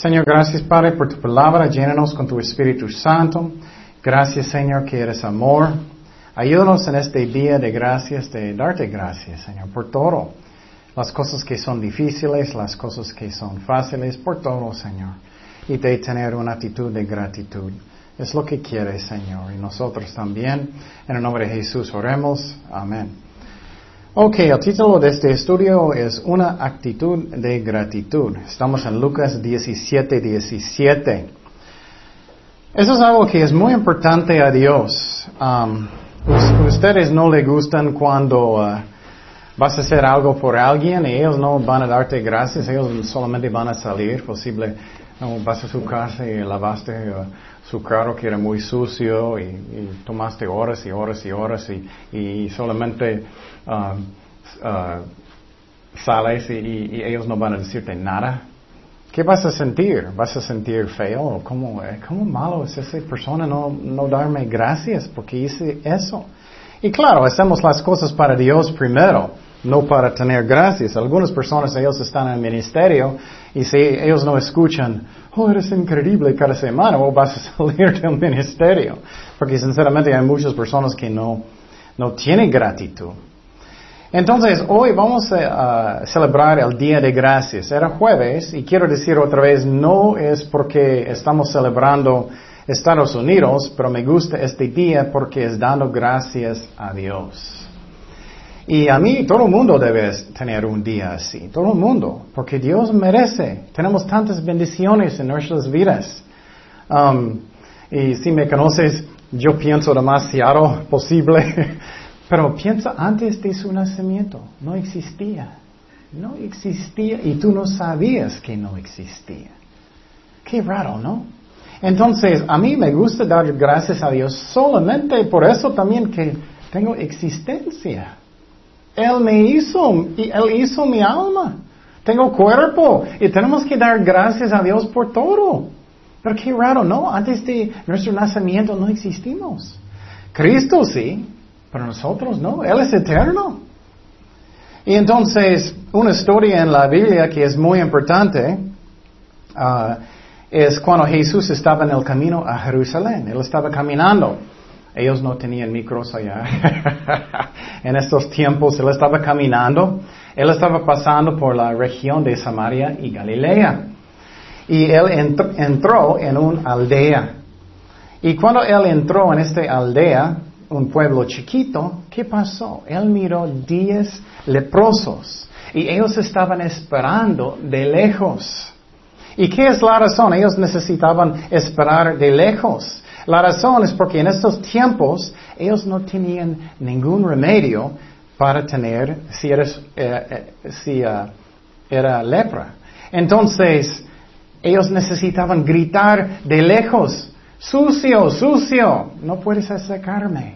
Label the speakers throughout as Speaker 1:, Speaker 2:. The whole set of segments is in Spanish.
Speaker 1: Señor, gracias Padre por tu palabra, llénanos con tu Espíritu Santo. Gracias Señor que eres amor. Ayúdanos en este día de gracias, de darte gracias Señor por todo. Las cosas que son difíciles, las cosas que son fáciles, por todo Señor. Y de tener una actitud de gratitud. Es lo que quieres Señor. Y nosotros también. En el nombre de Jesús oremos. Amén. Ok, el título de este estudio es Una actitud de gratitud. Estamos en Lucas 17, 17. Eso es algo que es muy importante a Dios. Um, ustedes no le gustan cuando uh, vas a hacer algo por alguien y ellos no van a darte gracias, ellos solamente van a salir, posible, no, vas a su casa y lavaste uh, su carro que era muy sucio y, tomaste horas y horas y horas y, solamente uh, sales y ellos no van a decirte nada. ¿Qué vas a sentir? ¿Vas a sentir feo? ¿Cómo, eh, cómo malo es esa persona no, no darme gracias porque hice eso? Y claro, hacemos las cosas para Dios primero, no para tener gracias. Algunas personas, ellos están en el ministerio y si ellos no escuchan, oh, eres increíble cada semana, o vas a salir del ministerio. Porque sinceramente hay muchas personas que no, no tienen gratitud. Entonces, hoy vamos a, celebrar el Día de Gracias. Era jueves y quiero decir otra vez, no es porque estamos celebrando Estados Unidos, pero me gusta este día porque es dando gracias a Dios. Y a mí todo el mundo debe tener un día así, todo el mundo, porque Dios merece. Tenemos tantas bendiciones en nuestras vidas. Um, y si me conoces, yo pienso demasiado posible Pero piensa antes de su nacimiento, no existía. No existía y tú no sabías que no existía. Qué raro, ¿no? Entonces, a mí me gusta dar gracias a Dios solamente por eso también que tengo existencia. Él me hizo, y Él hizo mi alma. Tengo cuerpo y tenemos que dar gracias a Dios por todo. Pero qué raro, ¿no? Antes de nuestro nacimiento no existimos. Cristo sí, pero nosotros no, Él es eterno. Y entonces, una historia en la Biblia que es muy importante uh, es cuando Jesús estaba en el camino a Jerusalén. Él estaba caminando. Ellos no tenían micros allá. en estos tiempos Él estaba caminando. Él estaba pasando por la región de Samaria y Galilea. Y Él entró en una aldea. Y cuando Él entró en esta aldea, un pueblo chiquito, ¿qué pasó? Él miró diez leprosos y ellos estaban esperando de lejos. ¿Y qué es la razón? Ellos necesitaban esperar de lejos. La razón es porque en estos tiempos ellos no tenían ningún remedio para tener si, eres, eh, eh, si uh, era lepra. Entonces, ellos necesitaban gritar de lejos, sucio, sucio, no puedes acercarme.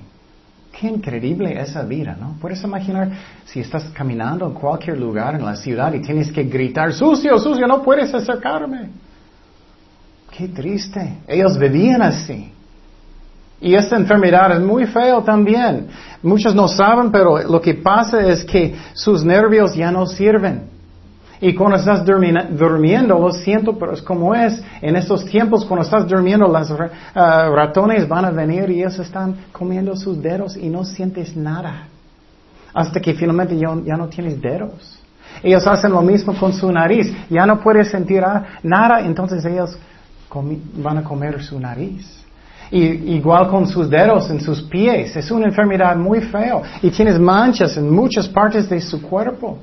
Speaker 1: Qué increíble esa vida, ¿no? Puedes imaginar si estás caminando en cualquier lugar en la ciudad y tienes que gritar, sucio, sucio, no puedes acercarme. Qué triste. Ellos vivían así. Y esta enfermedad es muy feo también. Muchos no saben, pero lo que pasa es que sus nervios ya no sirven. Y cuando estás durmiendo, lo siento, pero es como es. En estos tiempos, cuando estás durmiendo, los ah, ratones van a venir y ellos están comiendo sus dedos y no sientes nada. Hasta que finalmente ya, no tienes dedos. Ellos hacen lo mismo con su nariz. Ya no puedes sentir nada, entonces ellos van a comer su nariz. Igual con sus dedos en sus pies. Es una enfermedad muy fea. Y tienes manchas en muchas partes de su cuerpo.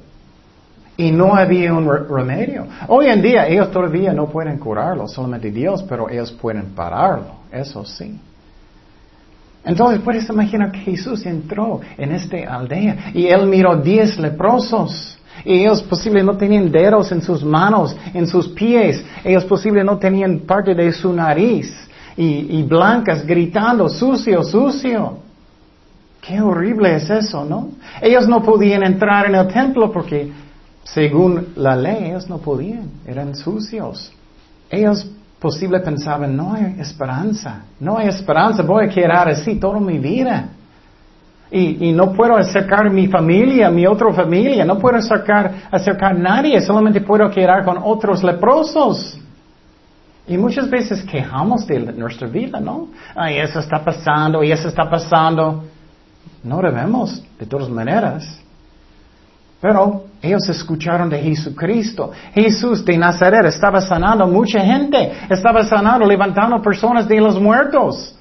Speaker 1: Y no había un remedio. Hoy en día ellos todavía no pueden curarlo, solamente Dios, pero ellos pueden pararlo, eso sí. Entonces puedes imaginar que Jesús entró en esta aldea y él miró diez leprosos. Y ellos posible no tenían dedos en sus manos, en sus pies. Ellos posible no tenían parte de su nariz. Y, y blancas gritando, sucio, sucio. Qué horrible es eso, ¿no? Ellos no podían entrar en el templo porque según la ley, ellos no podían, eran sucios. Ellos posible pensaban, no hay esperanza, no hay esperanza, voy a quedar así toda mi vida. Y, no puedo acercar mi familia, mi otra familia, no puedo acercar, acercar a nadie, solamente puedo quedar con otros leprosos. Y muchas veces quejamos de nuestra vida, ¿no? Ay, eso está pasando y eso está pasando. No debemos, de todas maneras. Pero ellos escucharon de Jesucristo. Jesús de Nazaret estaba sanando mucha gente. Estaba sanando, levantando personas de los muertos.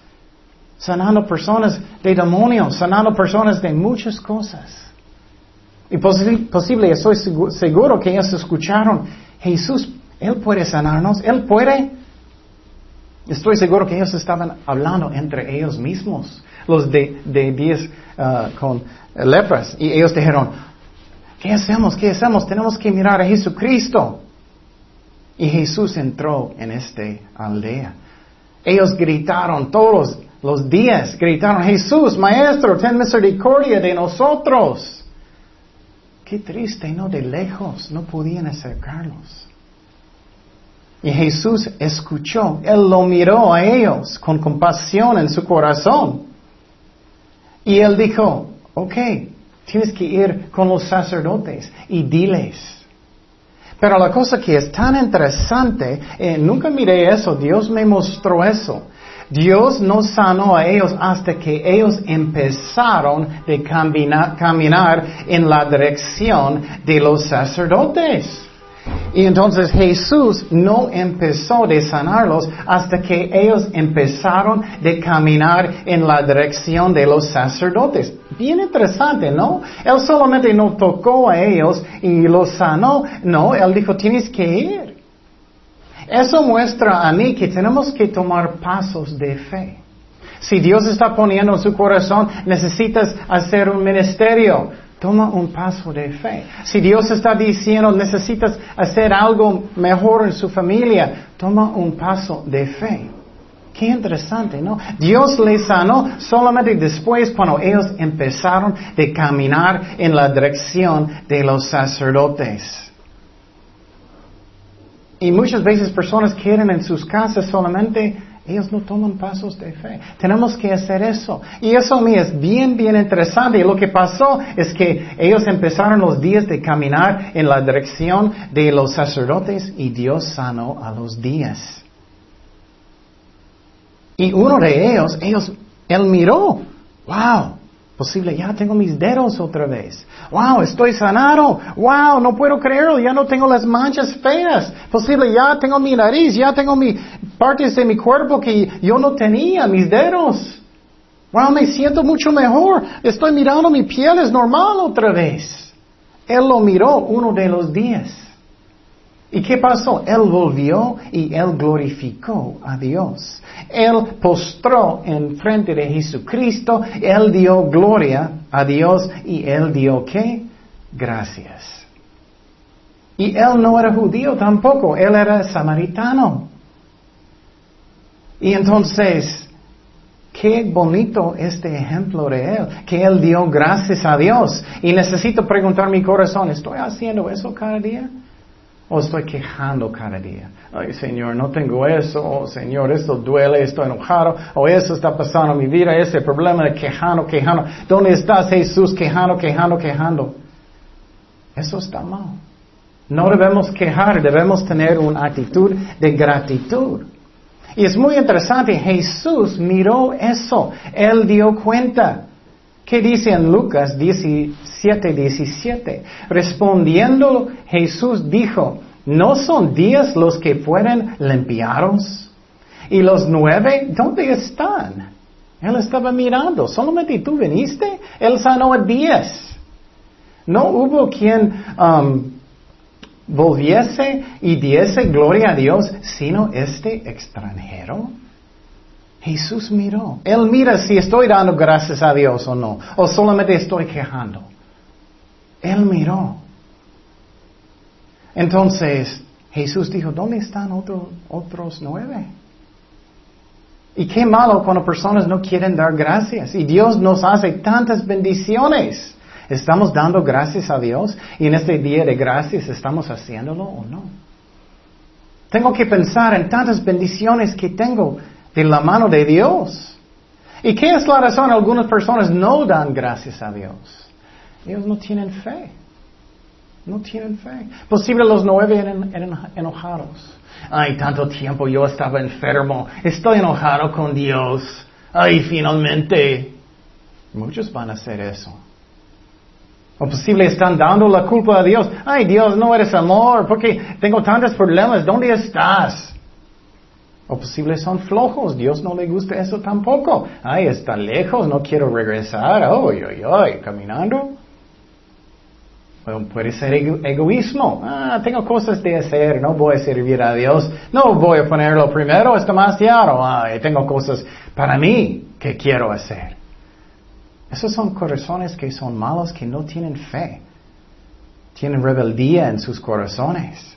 Speaker 1: Sanando personas de demonios. Sanando personas de muchas cosas. Y posible, estoy seguro que ellos escucharon, Jesús, Él puede sanarnos, Él puede. Estoy seguro que ellos estaban hablando entre ellos mismos, los de, de diez uh, con lepras. Y ellos dijeron, ¿qué hacemos? ¿Qué hacemos? Tenemos que mirar a Jesucristo. Y Jesús entró en esta aldea. Ellos gritaron todos los días, gritaron, Jesús, Maestro, ten misericordia de nosotros. Qué triste, ¿no? De lejos no podían acercarlos. Y Jesús escuchó, Él lo miró a ellos con compasión en su corazón. Y Él dijo, ok, tienes que ir con los sacerdotes y diles. Pero la cosa que es tan interesante, eh, nunca miré eso, Dios me mostró eso. Dios no sanó a ellos hasta que ellos empezaron de caminar, en la dirección de los sacerdotes. Y entonces Jesús no empezó de sanarlos hasta que ellos empezaron de caminar en la dirección de los sacerdotes. Bien interesante, ¿no? Él solamente no tocó a ellos y los sanó. No, él dijo, tienes que ir. Eso muestra a mí que tenemos que tomar pasos de fe. Si Dios está poniendo en su corazón, necesitas hacer un ministerio. Toma un paso de fe. Si Dios está diciendo, necesitas hacer algo mejor en su familia, toma un paso de fe. Qué interesante, ¿no? Dios les sanó solamente después cuando ellos empezaron de caminar en la dirección de los sacerdotes. Y muchas veces personas quieren en sus casas solamente, ellos no toman pasos de fe. Tenemos que hacer eso. Y eso a mí es bien, bien interesante. Y lo que pasó es que ellos empezaron los días de caminar en la dirección de los sacerdotes y Dios sanó a los días. Y uno de ellos, ellos, él miró, wow, Posible, ya tengo mis dedos otra vez. Wow, estoy sanado. Wow, no puedo creerlo, ya no tengo las manchas feas. Posible, ya tengo mi nariz, ya tengo mi partes de mi cuerpo que yo no tenía, mis dedos. Wow, me siento mucho mejor. Estoy mirando mi piel, es normal otra vez. Él lo miró uno de los días. ¿Y qué pasó? Él volvió y él glorificó a Dios. Él postró en frente de Jesucristo, él dio gloria a Dios y él dio qué? Gracias. Y él no era judío tampoco, él era samaritano. Y entonces, qué bonito este ejemplo de él, que él dio gracias a Dios. Y necesito preguntar mi corazón, ¿estoy haciendo eso cada día? O estoy quejando cada día. Ay, Señor, no tengo eso. Oh, Señor, esto duele, estoy enojado. O eso está pasando en mi vida, ese problema de quejando, quejando. ¿Dónde estás, Jesús? Quejando, quejando, quejando. Eso está mal. No debemos quejar, debemos tener una actitud de gratitud. Y es muy interesante, Jesús miró eso. Él dio cuenta. ¿Qué dice en Lucas 17, 17? Respondiendo Jesús dijo, ¿no son días los que fueron limpiados? ¿Y los nueve, dónde están? Él estaba mirando, solamente tú viniste, él sanó a diez. No hubo quien um, volviese y diese gloria a Dios, sino este extranjero. Jesús miró. Él mira si estoy dando gracias a Dios o no, o solamente estoy quejando. Él miró. Entonces, Jesús dijo, ¿dónde están otros nueve? Y qué malo cuando personas no quieren dar gracias. Y Dios nos hace tantas bendiciones. ¿Estamos dando gracias a Dios? Y en este día de gracias, ¿estamos haciéndolo o no? Tengo que pensar en tantas bendiciones que tengo de la mano de Dios. ¿Y qué es la razón? Algunas personas no dan gracias a Dios. Ellos no tienen fe. No tienen fe. Posible los nueve eran, eran enojados. Ay, tanto tiempo yo estaba enfermo. Estoy enojado con Dios. Ay, finalmente. Muchos van a hacer eso. O posible están dando la culpa a Dios. Ay, Dios, no eres amor, porque tengo tantos problemas. ¿Dónde estás? O posible son flojos. Dios no le gusta eso tampoco. Ay, está lejos, no quiero regresar. Ay, ay, ay, caminando. puede ser egoísmo. Ah, tengo cosas de hacer, no voy a servir a Dios. No voy a ponerlo primero, es demasiado. Ay, tengo cosas para mí que quiero hacer. Esos son corazones que son malos, que no tienen fe. Tienen rebeldía en sus corazones.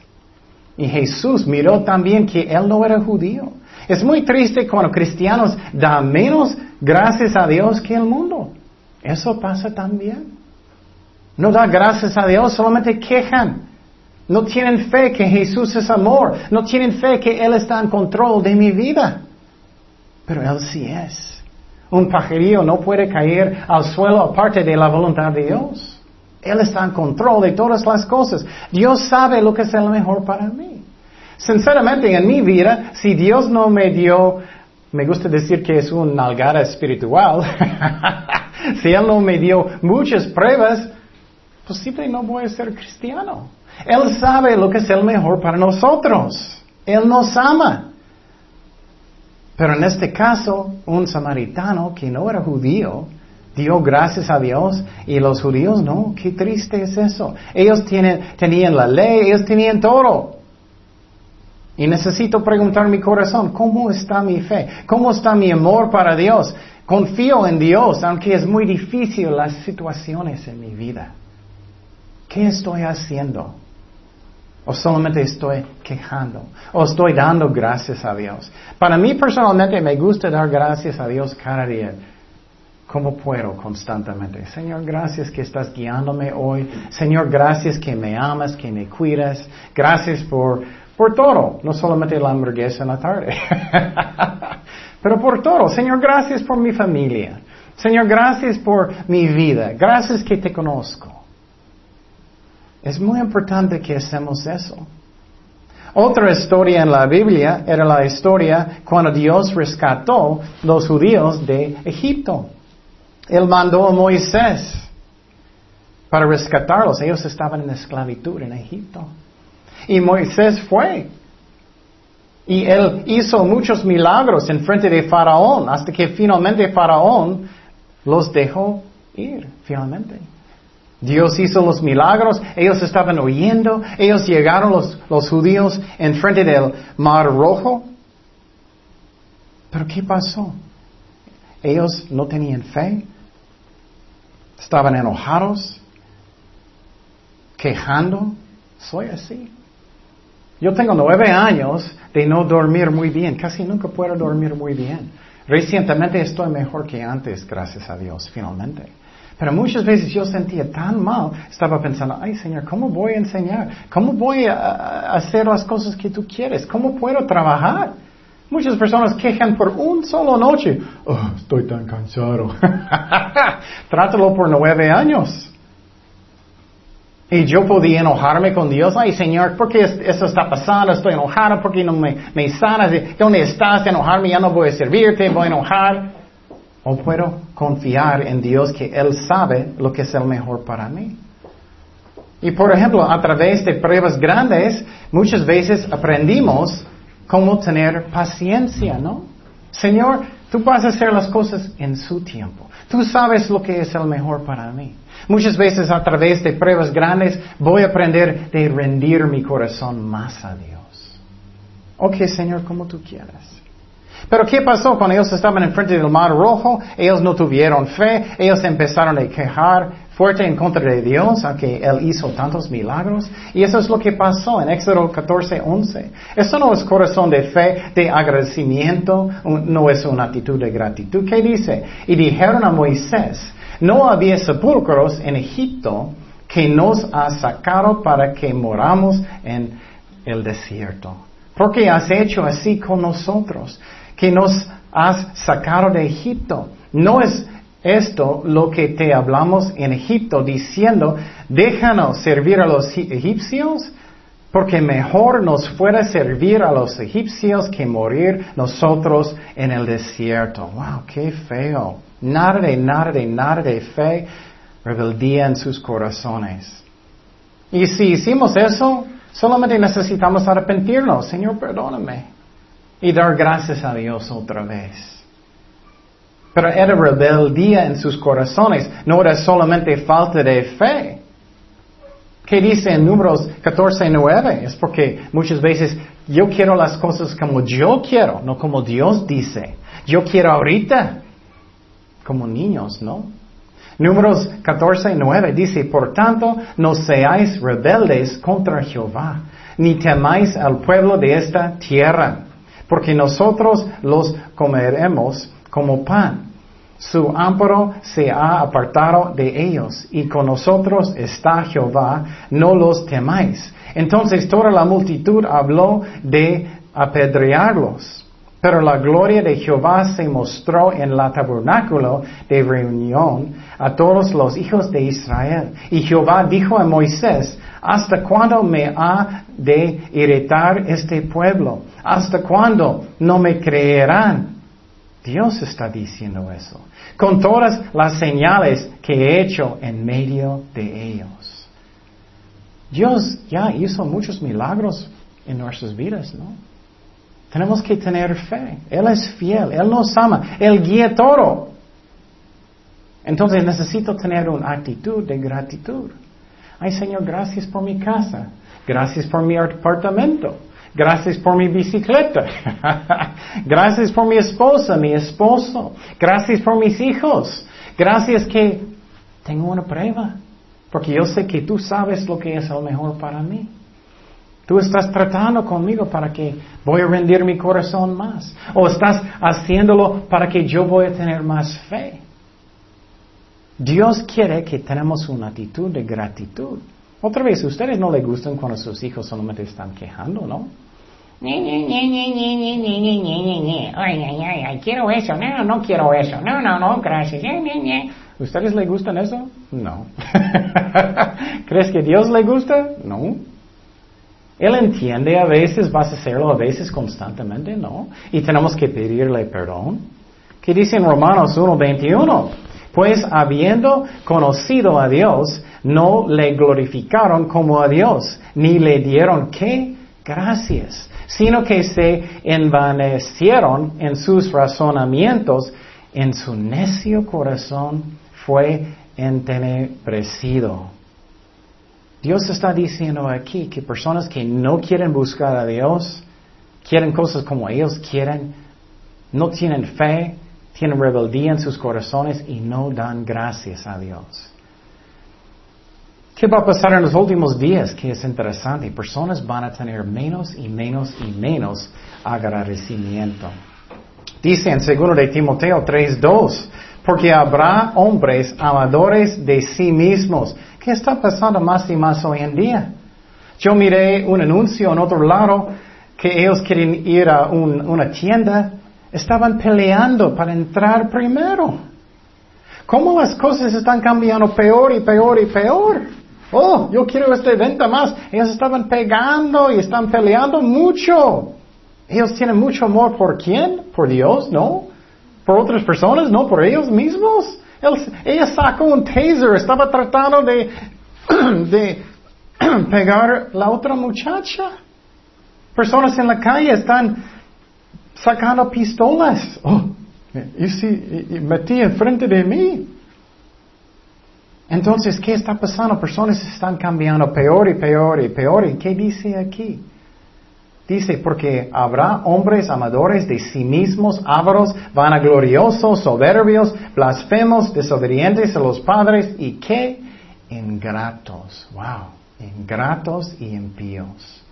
Speaker 1: Y Jesús miró también que él no era judío. Es muy triste cuando cristianos dan menos gracias a Dios que el mundo. Eso pasa también. No da gracias a Dios, solamente quejan. No tienen fe que Jesús es amor. No tienen fe que Él está en control de mi vida. Pero Él sí es. Un pajarillo no puede caer al suelo aparte de la voluntad de Dios. Él está en control de todas las cosas. Dios sabe lo que es lo mejor para mí. Sinceramente, en mi vida, si Dios no me dio, me gusta decir que es un nalgada espiritual, si Él no me dio muchas pruebas, posible no voy a ser cristiano. Él sabe lo que es el mejor para nosotros. Él nos ama. Pero en este caso, un samaritano que no era judío, dio gracias a Dios y los judíos no. Qué triste es eso. Ellos tenían la ley, ellos tenían todo. Y necesito preguntar mi corazón, ¿cómo está mi fe? ¿Cómo está mi amor para Dios? Confío en Dios, aunque es muy difícil las situaciones en mi vida. ¿Qué estoy haciendo? O solamente estoy quejando. O estoy dando gracias a Dios. Para mí personalmente me gusta dar gracias a Dios cada día. Como puedo constantemente. Señor, gracias que estás guiándome hoy. Señor, gracias que me amas, que me cuidas. Gracias por, por todo. No solamente la hamburguesa en la tarde. Pero por todo. Señor, gracias por mi familia. Señor, gracias por mi vida. Gracias que te conozco. Es muy importante que hacemos eso. Otra historia en la Biblia era la historia cuando Dios rescató los judíos de Egipto. Él mandó a Moisés para rescatarlos. Ellos estaban en esclavitud en Egipto. Y Moisés fue. Y él hizo muchos milagros en frente de Faraón hasta que finalmente Faraón los dejó ir, finalmente. Dios hizo los milagros, ellos estaban oyendo, ellos llegaron los, judíos enfrente del mar rojo. Pero ¿qué pasó? Ellos no tenían fe, estaban enojados, quejando. Soy así. Yo tengo nueve años de no dormir muy bien, casi nunca puedo dormir muy bien. Recientemente estoy mejor que antes, gracias a Dios, finalmente. Pero muchas veces yo sentía tan mal, estaba pensando, ay Señor, ¿cómo voy a enseñar? ¿Cómo voy a hacer las cosas que tú quieres? ¿Cómo puedo trabajar? Muchas personas quejan por un solo noche. Oh, estoy tan cansado. Trátalo por nueve años. Y yo podía enojarme con Dios. Ay, Señor, ¿por qué eso está pasando? Estoy enojado. ¿Por qué no me, me sanas? ¿Dónde estás? Enojarme, ya no voy a servirte, voy a enojar. O puedo confiar en Dios que Él sabe lo que es el mejor para mí. Y por ejemplo, a través de pruebas grandes, muchas veces aprendimos cómo tener paciencia, ¿no? Señor, tú vas a hacer las cosas en su tiempo. Tú sabes lo que es el mejor para mí. Muchas veces a través de pruebas grandes voy a aprender de rendir mi corazón más a Dios. Ok, Señor, como tú quieras. Pero ¿qué pasó cuando ellos estaban enfrente del mar rojo? Ellos no tuvieron fe, ellos empezaron a quejar fuerte en contra de Dios, aunque Él hizo tantos milagros. Y eso es lo que pasó en Éxodo 14, 11. Eso no es corazón de fe, de agradecimiento, no es una actitud de gratitud. ¿Qué dice? Y dijeron a Moisés, no había sepulcros en Egipto que nos ha sacado para que moramos en el desierto. ¿Por qué has hecho así con nosotros? Que nos has sacado de Egipto. No es esto lo que te hablamos en Egipto, diciendo, déjanos servir a los egipcios, porque mejor nos fuera servir a los egipcios que morir nosotros en el desierto. ¡Wow! ¡Qué feo! Nada de nada de nada de fe, rebeldía en sus corazones. Y si hicimos eso, solamente necesitamos arrepentirnos. Señor, perdóname. Y dar gracias a Dios otra vez. Pero era rebeldía en sus corazones, no era solamente falta de fe. ¿Qué dice en números 14, 9? Es porque muchas veces yo quiero las cosas como yo quiero, no como Dios dice. Yo quiero ahorita, como niños, ¿no? Números 14, 9 dice, por tanto, no seáis rebeldes contra Jehová, ni temáis al pueblo de esta tierra, porque nosotros los comeremos como pan. Su amparo se ha apartado de ellos, y con nosotros está Jehová, no los temáis. Entonces toda la multitud habló de apedrearlos. Pero la gloria de Jehová se mostró en la tabernáculo de reunión a todos los hijos de Israel. Y Jehová dijo a Moisés, ¿hasta cuándo me ha de irritar este pueblo? ¿Hasta cuándo no me creerán? Dios está diciendo eso, con todas las señales que he hecho en medio de ellos. Dios ya hizo muchos milagros en nuestras vidas, ¿no? Tenemos que tener fe. Él es fiel, Él nos ama, Él guía todo. Entonces necesito tener una actitud de gratitud. Ay Señor, gracias por mi casa, gracias por mi apartamento, Gracias por mi bicicleta. Gracias por mi esposa, mi esposo. Gracias por mis hijos. Gracias que tengo una prueba. Porque yo sé que tú sabes lo que es lo mejor para mí. Tú estás tratando conmigo para que voy a rendir mi corazón más. O estás haciéndolo para que yo voy a tener más fe. Dios quiere que tenemos una actitud de gratitud. Otra vez, ustedes no les gustan cuando sus hijos solamente están quejando, ¿no? Ay, quiero eso. No, no quiero eso. No, no, no, gracias. ¿Ustedes les gustan eso? No. ¿Crees que Dios le gusta? No. Él entiende a veces, vas a hacerlo a veces constantemente, ¿no? Y tenemos que pedirle perdón. ¿Qué dice en Romanos 1.21? Pues habiendo conocido a Dios, no le glorificaron como a Dios, ni le dieron qué? Gracias, sino que se envanecieron en sus razonamientos, en su necio corazón fue entenebrecido. Dios está diciendo aquí que personas que no quieren buscar a Dios, quieren cosas como ellos quieren, no tienen fe, tienen rebeldía en sus corazones y no dan gracias a Dios. ¿Qué va a pasar en los últimos días? Que es interesante. Personas van a tener menos y menos y menos agradecimiento. Dice en 2 de Timoteo 3.2, porque habrá hombres amadores de sí mismos. ¿Qué está pasando más y más hoy en día? Yo miré un anuncio en otro lado que ellos quieren ir a una tienda Estaban peleando para entrar primero. ¿Cómo las cosas están cambiando peor y peor y peor? Oh, yo quiero esta venta más. Ellos estaban pegando y están peleando mucho. Ellos tienen mucho amor por quién? Por Dios, ¿no? Por otras personas, no por ellos mismos. ella sacó un taser, estaba tratando de, de pegar la otra muchacha. Personas en la calle están sacando pistolas. Oh, y si metí enfrente de mí. Entonces, ¿qué está pasando? Personas están cambiando peor y peor y peor. ¿Y qué dice aquí? Dice, porque habrá hombres amadores de sí mismos, ávaros, vanagloriosos, soberbios, blasfemos, desobedientes a los padres y qué? Ingratos. Wow. Ingratos y impíos.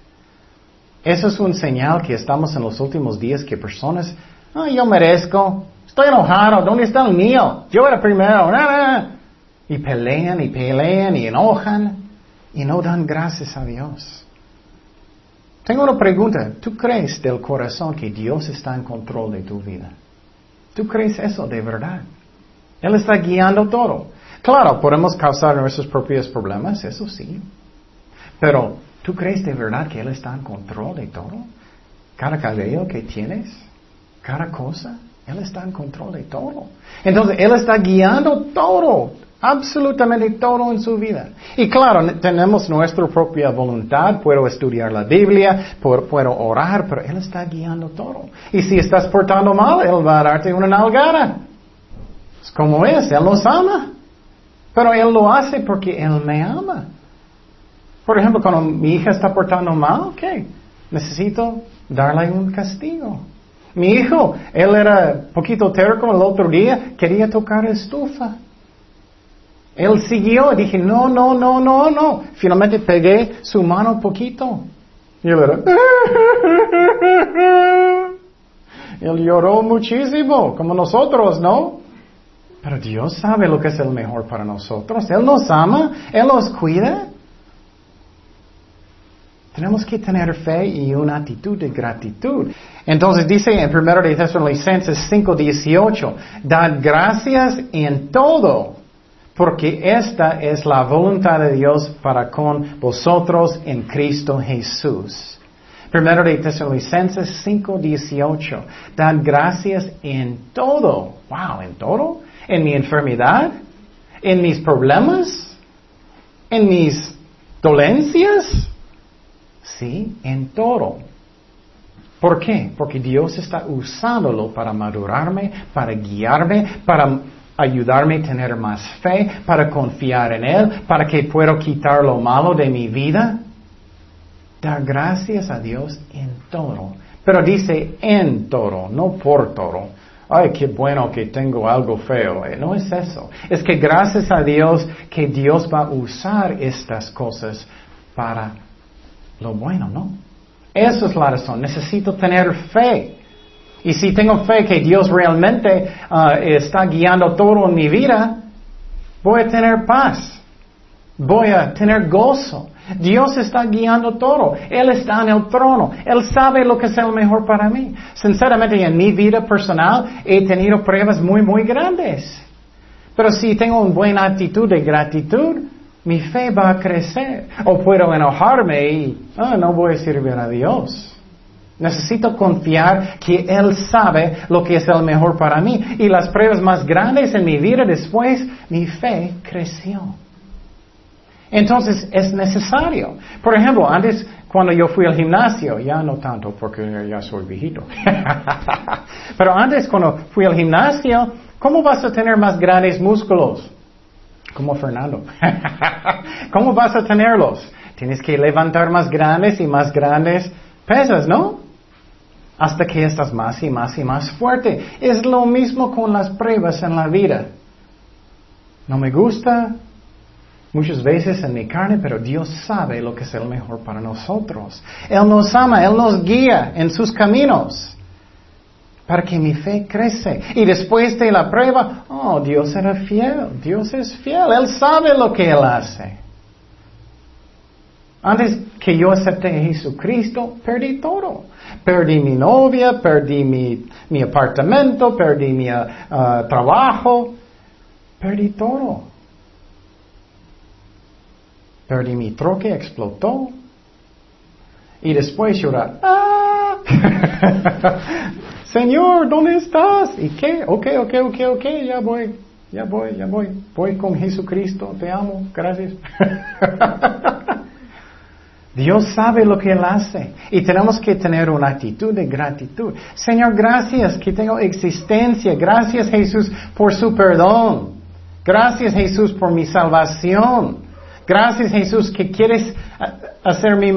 Speaker 1: Eso es un señal que estamos en los últimos días que personas, ah, yo merezco, estoy enojado, ¿dónde está el mío? Yo era primero, y pelean y pelean y enojan y no dan gracias a Dios. Tengo una pregunta, ¿tú crees del corazón que Dios está en control de tu vida? ¿Tú crees eso de verdad? Él está guiando todo. Claro, podemos causar nuestros propios problemas, eso sí. Pero, ¿tú crees de verdad que Él está en control de todo? Cada cabello que tienes, cada cosa, Él está en control de todo. Entonces, Él está guiando todo, absolutamente todo en su vida. Y claro, tenemos nuestra propia voluntad, puedo estudiar la Biblia, puedo orar, pero Él está guiando todo. Y si estás portando mal, Él va a darte una nalgada. Es como es, Él nos ama. Pero Él lo hace porque Él me ama. Por ejemplo, cuando mi hija está portando mal, ok, necesito darle un castigo. Mi hijo, él era poquito terco el otro día, quería tocar estufa. Él siguió, dije, no, no, no, no, no. Finalmente pegué su mano poquito. Y él era, él lloró muchísimo, como nosotros, ¿no? Pero Dios sabe lo que es el mejor para nosotros. Él nos ama, Él nos cuida. Tenemos que tener fe y una actitud de gratitud. Entonces dice en 1 de Tesalonicenses 5:18, dad gracias en todo, porque esta es la voluntad de Dios para con vosotros en Cristo Jesús. 1 de Tesalonicenses 5:18, dad gracias en todo. Wow, en todo en mi enfermedad, en mis problemas, en mis dolencias, sí, en todo. ¿Por qué? Porque Dios está usándolo para madurarme, para guiarme, para ayudarme a tener más fe, para confiar en Él, para que pueda quitar lo malo de mi vida. Dar gracias a Dios en todo. Pero dice en todo, no por todo ay, qué bueno que tengo algo feo. Eh, no es eso. Es que gracias a Dios que Dios va a usar estas cosas para lo bueno, ¿no? Esa es la razón. Necesito tener fe. Y si tengo fe que Dios realmente ah, está guiando todo en mi vida, voy a tener paz. Voy a tener gozo. Dios está guiando todo. Él está en el trono. Él sabe lo que es el mejor para mí. Sinceramente, en mi vida personal he tenido pruebas muy, muy grandes. Pero si tengo una buena actitud de gratitud, mi fe va a crecer. O puedo enojarme y ah, no voy a servir a Dios. Necesito confiar que Él sabe lo que es el mejor para mí. Y las pruebas más grandes en mi vida después, mi fe creció. Entonces es necesario. Por ejemplo, antes cuando yo fui al gimnasio, ya no tanto porque ya soy viejito, pero antes cuando fui al gimnasio, ¿cómo vas a tener más grandes músculos? Como Fernando. ¿Cómo vas a tenerlos? Tienes que levantar más grandes y más grandes pesas, ¿no? Hasta que estás más y más y más fuerte. Es lo mismo con las pruebas en la vida. No me gusta, muchas veces en mi carne, pero Dios sabe lo que es el mejor para nosotros. Él nos ama, Él nos guía en sus caminos para que mi fe crece. Y después de la prueba, oh, Dios era fiel, Dios es fiel, Él sabe lo que Él hace. Antes que yo acepté a Jesucristo, perdí todo. Perdí mi novia, perdí mi, mi apartamento, perdí mi uh, trabajo, perdí todo. Perdí mi troque, explotó. Y después llorar. ¡Ah! Señor, ¿dónde estás? ¿Y qué? Ok, ok, ok, ok, ya voy, ya voy, ya voy. Voy con Jesucristo, te amo, gracias. Dios sabe lo que Él hace y tenemos que tener una actitud de gratitud. Señor, gracias que tengo existencia. Gracias Jesús por su perdón. Gracias Jesús por mi salvación. Gracias Jesús que quieres hacer mi,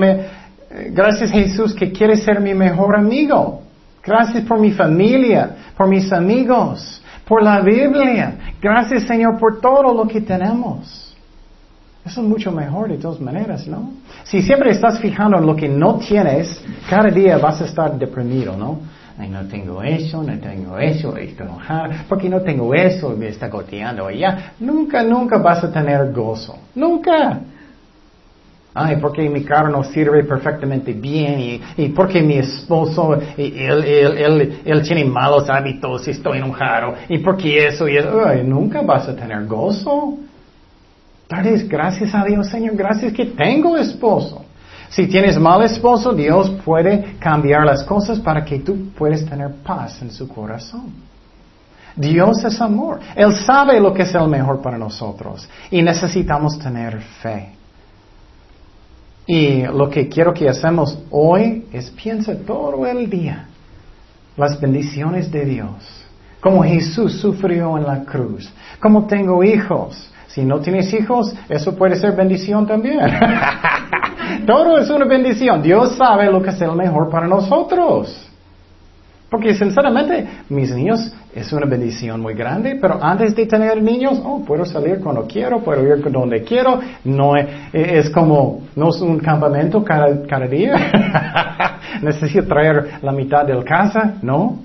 Speaker 1: gracias Jesús que quieres ser mi mejor amigo. Gracias por mi familia, por mis amigos, por la Biblia. Gracias Señor por todo lo que tenemos. Eso es mucho mejor de todas maneras, ¿no? Si siempre estás fijando en lo que no tienes, cada día vas a estar deprimido, ¿no? Ay, no tengo eso, no tengo eso, esto no porque no tengo eso, me está goteando allá. Nunca, nunca vas a tener gozo. Nunca. Ay, porque mi carro no sirve perfectamente bien y, y porque mi esposo, él, él, él, tiene malos hábitos y estoy enojado y porque eso y eso. Ay, nunca vas a tener gozo. Darles gracias a Dios, Señor, gracias que tengo esposo. Si tienes mal esposo, Dios puede cambiar las cosas para que tú puedas tener paz en su corazón. Dios es amor. Él sabe lo que es el mejor para nosotros y necesitamos tener fe. Y lo que quiero que hacemos hoy es piensa todo el día las bendiciones de Dios. Como Jesús sufrió en la cruz. Como tengo hijos. Si no tienes hijos, eso puede ser bendición también. todo es una bendición. Dios sabe lo que es el mejor para nosotros. Porque sinceramente, mis niños es una bendición muy grande, pero antes de tener niños, oh, puedo salir cuando quiero, puedo ir donde quiero, no es, como, no es un campamento cada, cada día, necesito traer la mitad de la casa, no.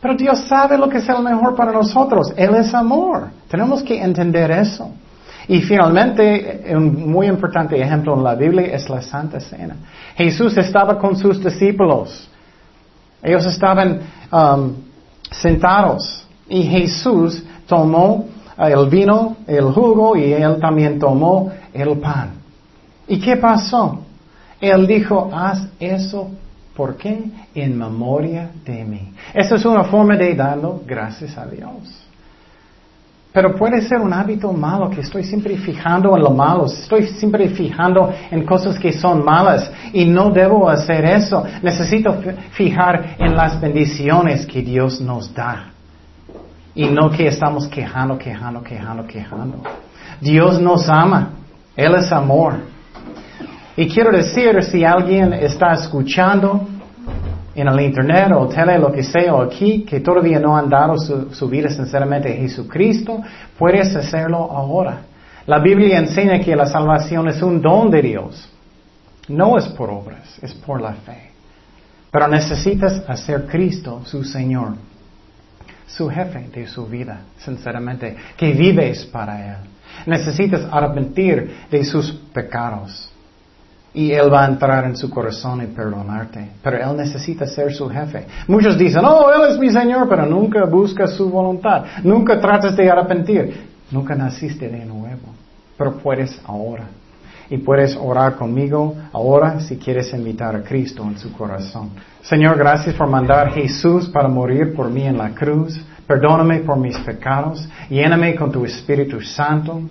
Speaker 1: Pero Dios sabe lo que es el mejor para nosotros, Él es amor, tenemos que entender eso. Y finalmente, un muy importante ejemplo en la Biblia es la Santa Cena. Jesús estaba con sus discípulos. Ellos estaban um, sentados y Jesús tomó el vino, el jugo y él también tomó el pan. ¿Y qué pasó? Él dijo, haz eso, ¿por qué? En memoria de mí. Esa es una forma de darlo gracias a Dios. Pero puede ser un hábito malo que estoy siempre fijando en lo malo, estoy siempre fijando en cosas que son malas y no debo hacer eso. Necesito fijar en las bendiciones que Dios nos da y no que estamos quejando, quejando, quejando, quejando. Dios nos ama, Él es amor. Y quiero decir, si alguien está escuchando en el internet o tele, lo que sea, o aquí, que todavía no han dado su, vida sinceramente a Jesucristo, puedes hacerlo ahora. La Biblia enseña que la salvación es un don de Dios. No es por obras, es por la fe. Pero necesitas hacer Cristo su Señor, su jefe de su vida, sinceramente, que vives para Él. Necesitas arrepentir de sus pecados. Y Él va a entrar en su corazón y perdonarte. Pero Él necesita ser su jefe. Muchos dicen, oh, Él es mi Señor, pero nunca buscas su voluntad. Nunca tratas de arrepentir. Nunca naciste de nuevo. Pero puedes ahora. Y puedes orar conmigo ahora si quieres invitar a Cristo en su corazón. Señor, gracias por mandar a Jesús para morir por mí en la cruz. Perdóname por mis pecados. Lléname con tu Espíritu Santo.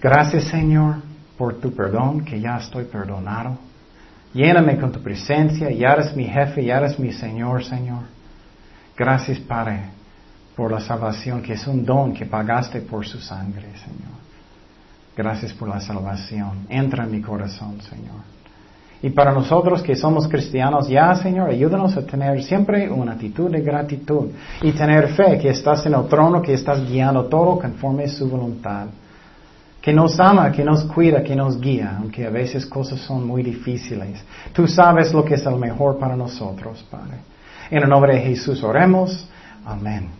Speaker 1: Gracias, Señor por tu perdón, que ya estoy perdonado. Lléname con tu presencia, ya eres mi jefe, ya eres mi Señor, Señor. Gracias, Padre, por la salvación, que es un don que pagaste por su sangre, Señor. Gracias por la salvación. Entra en mi corazón, Señor. Y para nosotros que somos cristianos, ya, Señor, ayúdanos a tener siempre una actitud de gratitud y tener fe que estás en el trono, que estás guiando todo conforme a su voluntad que nos ama, que nos cuida, que nos guía, aunque a veces cosas son muy difíciles. Tú sabes lo que es el mejor para nosotros, Padre. En el nombre de Jesús oremos. Amén.